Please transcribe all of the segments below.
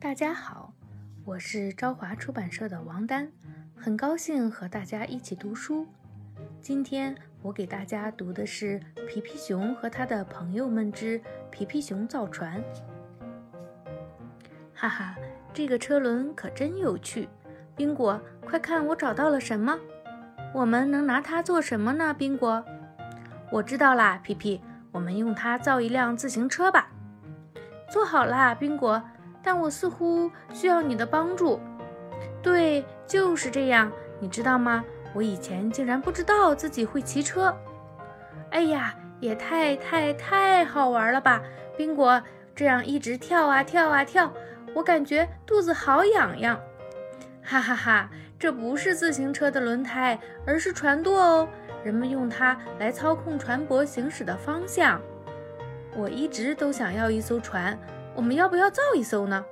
大家好，我是朝华出版社的王丹，很高兴和大家一起读书。今天我给大家读的是《皮皮熊和他的朋友们之皮皮熊造船》。哈哈，这个车轮可真有趣！宾果，快看我找到了什么？我们能拿它做什么呢？宾果，我知道啦，皮皮，我们用它造一辆自行车吧。做好啦，宾果。但我似乎需要你的帮助。对，就是这样。你知道吗？我以前竟然不知道自己会骑车。哎呀，也太太太好玩了吧！宾果，这样一直跳啊跳啊跳，我感觉肚子好痒痒。哈哈哈，这不是自行车的轮胎，而是船舵哦。人们用它来操控船舶行驶的方向。我一直都想要一艘船。我们要不要造一艘呢？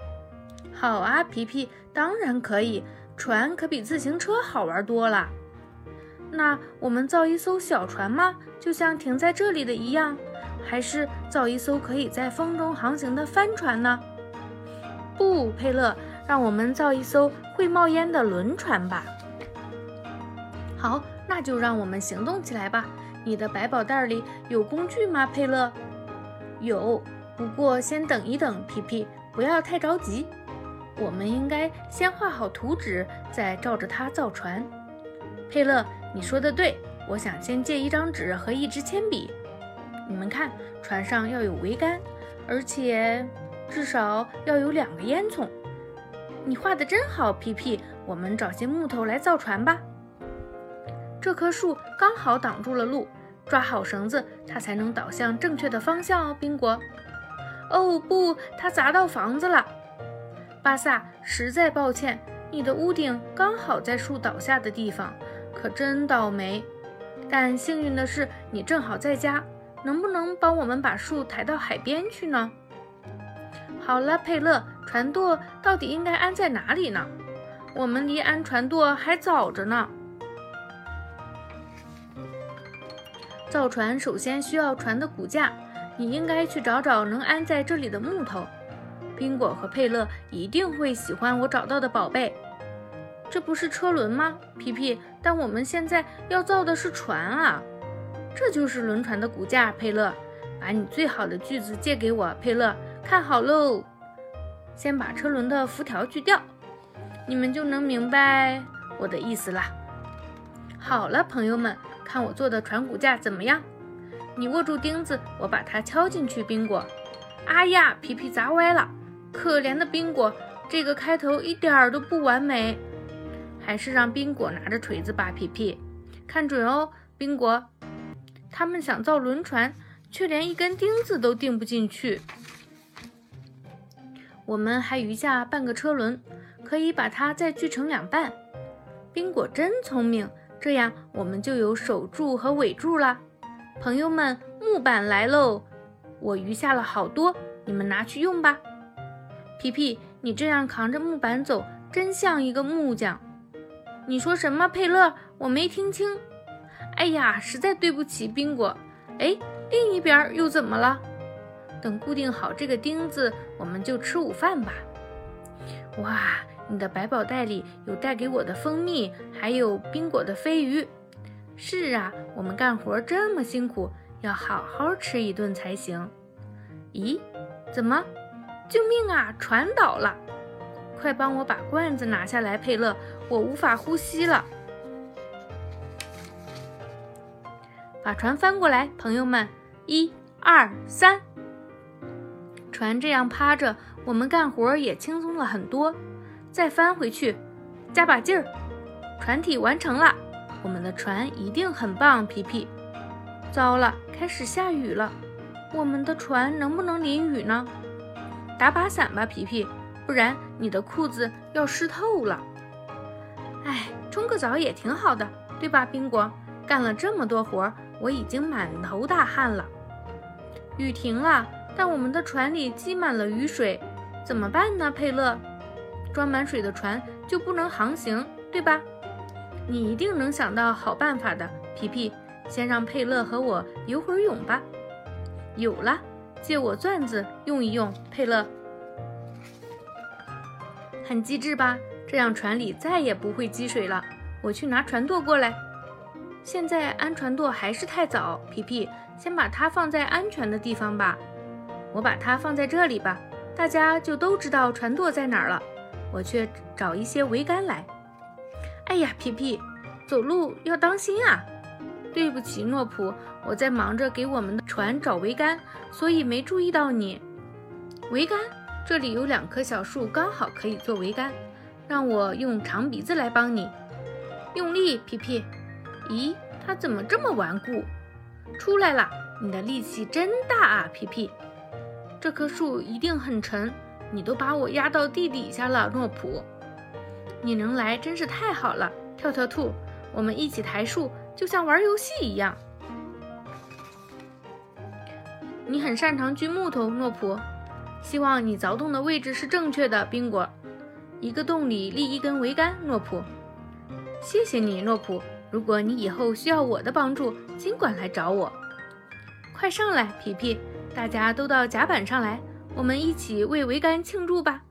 好啊，皮皮，当然可以。船可比自行车好玩多了。那我们造一艘小船吗？就像停在这里的一样，还是造一艘可以在风中航行的帆船呢？不，佩勒，让我们造一艘会冒烟的轮船吧。好，那就让我们行动起来吧。你的百宝袋里有工具吗，佩勒？有。不过，先等一等，皮皮，不要太着急。我们应该先画好图纸，再照着它造船。佩勒，你说的对，我想先借一张纸和一支铅笔。你们看，船上要有桅杆，而且至少要有两个烟囱。你画的真好，皮皮。我们找些木头来造船吧。这棵树刚好挡住了路，抓好绳子，它才能导向正确的方向哦，宾果。哦不，它砸到房子了，巴萨，实在抱歉，你的屋顶刚好在树倒下的地方，可真倒霉。但幸运的是，你正好在家，能不能帮我们把树抬到海边去呢？好了，佩勒，船舵到底应该安在哪里呢？我们离安船舵还早着呢。造船首先需要船的骨架。你应该去找找能安在这里的木头。宾果和佩勒一定会喜欢我找到的宝贝。这不是车轮吗，皮皮？但我们现在要造的是船啊！这就是轮船的骨架。佩勒，把你最好的锯子借给我。佩勒，看好喽！先把车轮的辐条锯掉，你们就能明白我的意思啦。好了，朋友们，看我做的船骨架怎么样？你握住钉子，我把它敲进去。冰果，哎呀，皮皮砸歪了，可怜的冰果，这个开头一点儿都不完美。还是让宾果拿着锤子吧，皮皮，看准哦，宾果。他们想造轮船，却连一根钉子都钉不进去。我们还余下半个车轮，可以把它再锯成两半。宾果真聪明，这样我们就有首柱和尾柱了。朋友们，木板来喽！我余下了好多，你们拿去用吧。皮皮，你这样扛着木板走，真像一个木匠。你说什么，佩勒？我没听清。哎呀，实在对不起，宾果。哎，另一边又怎么了？等固定好这个钉子，我们就吃午饭吧。哇，你的百宝袋里有带给我的蜂蜜，还有宾果的飞鱼。是啊，我们干活这么辛苦，要好好吃一顿才行。咦，怎么？救命啊！船倒了！快帮我把罐子拿下来，佩勒，我无法呼吸了。把船翻过来，朋友们，一、二、三。船这样趴着，我们干活也轻松了很多。再翻回去，加把劲儿，船体完成了。我们的船一定很棒，皮皮。糟了，开始下雨了，我们的船能不能淋雨呢？打把伞吧，皮皮，不然你的裤子要湿透了。哎，冲个澡也挺好的，对吧，宾果？干了这么多活，我已经满头大汗了。雨停了，但我们的船里积满了雨水，怎么办呢？佩勒，装满水的船就不能航行，对吧？你一定能想到好办法的，皮皮。先让佩勒和我游会儿泳吧。有了，借我钻子用一用，佩勒。很机智吧？这样船里再也不会积水了。我去拿船舵过来。现在安船舵还是太早，皮皮，先把它放在安全的地方吧。我把它放在这里吧，大家就都知道船舵在哪儿了。我去找一些桅杆来。哎呀，皮皮，走路要当心啊！对不起，诺普，我在忙着给我们的船找桅杆，所以没注意到你。桅杆，这里有两棵小树，刚好可以做桅杆。让我用长鼻子来帮你，用力，皮皮。咦，它怎么这么顽固？出来了，你的力气真大啊，皮皮。这棵树一定很沉，你都把我压到地底下了，诺普。你能来真是太好了，跳跳兔，我们一起抬树，就像玩游戏一样。你很擅长锯木头，诺普。希望你凿洞的位置是正确的，宾果。一个洞里立一根桅杆，诺普。谢谢你，诺普。如果你以后需要我的帮助，尽管来找我。快上来，皮皮！大家都到甲板上来，我们一起为桅杆庆祝吧！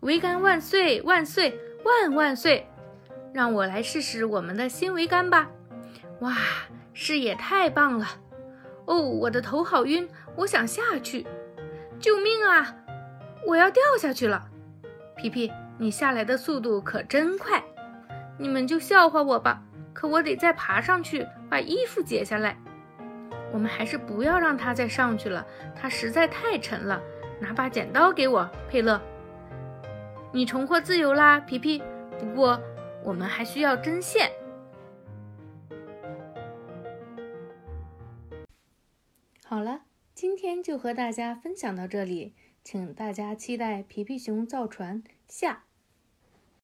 桅杆万岁！万岁！万万岁！让我来试试我们的新桅杆吧！哇，视野太棒了！哦，我的头好晕，我想下去！救命啊！我要掉下去了！皮皮，你下来的速度可真快！你们就笑话我吧，可我得再爬上去，把衣服解下来。我们还是不要让它再上去了，它实在太沉了。拿把剪刀给我，佩勒。你重获自由啦，皮皮。不过我们还需要针线。好了，今天就和大家分享到这里，请大家期待皮皮熊造船下。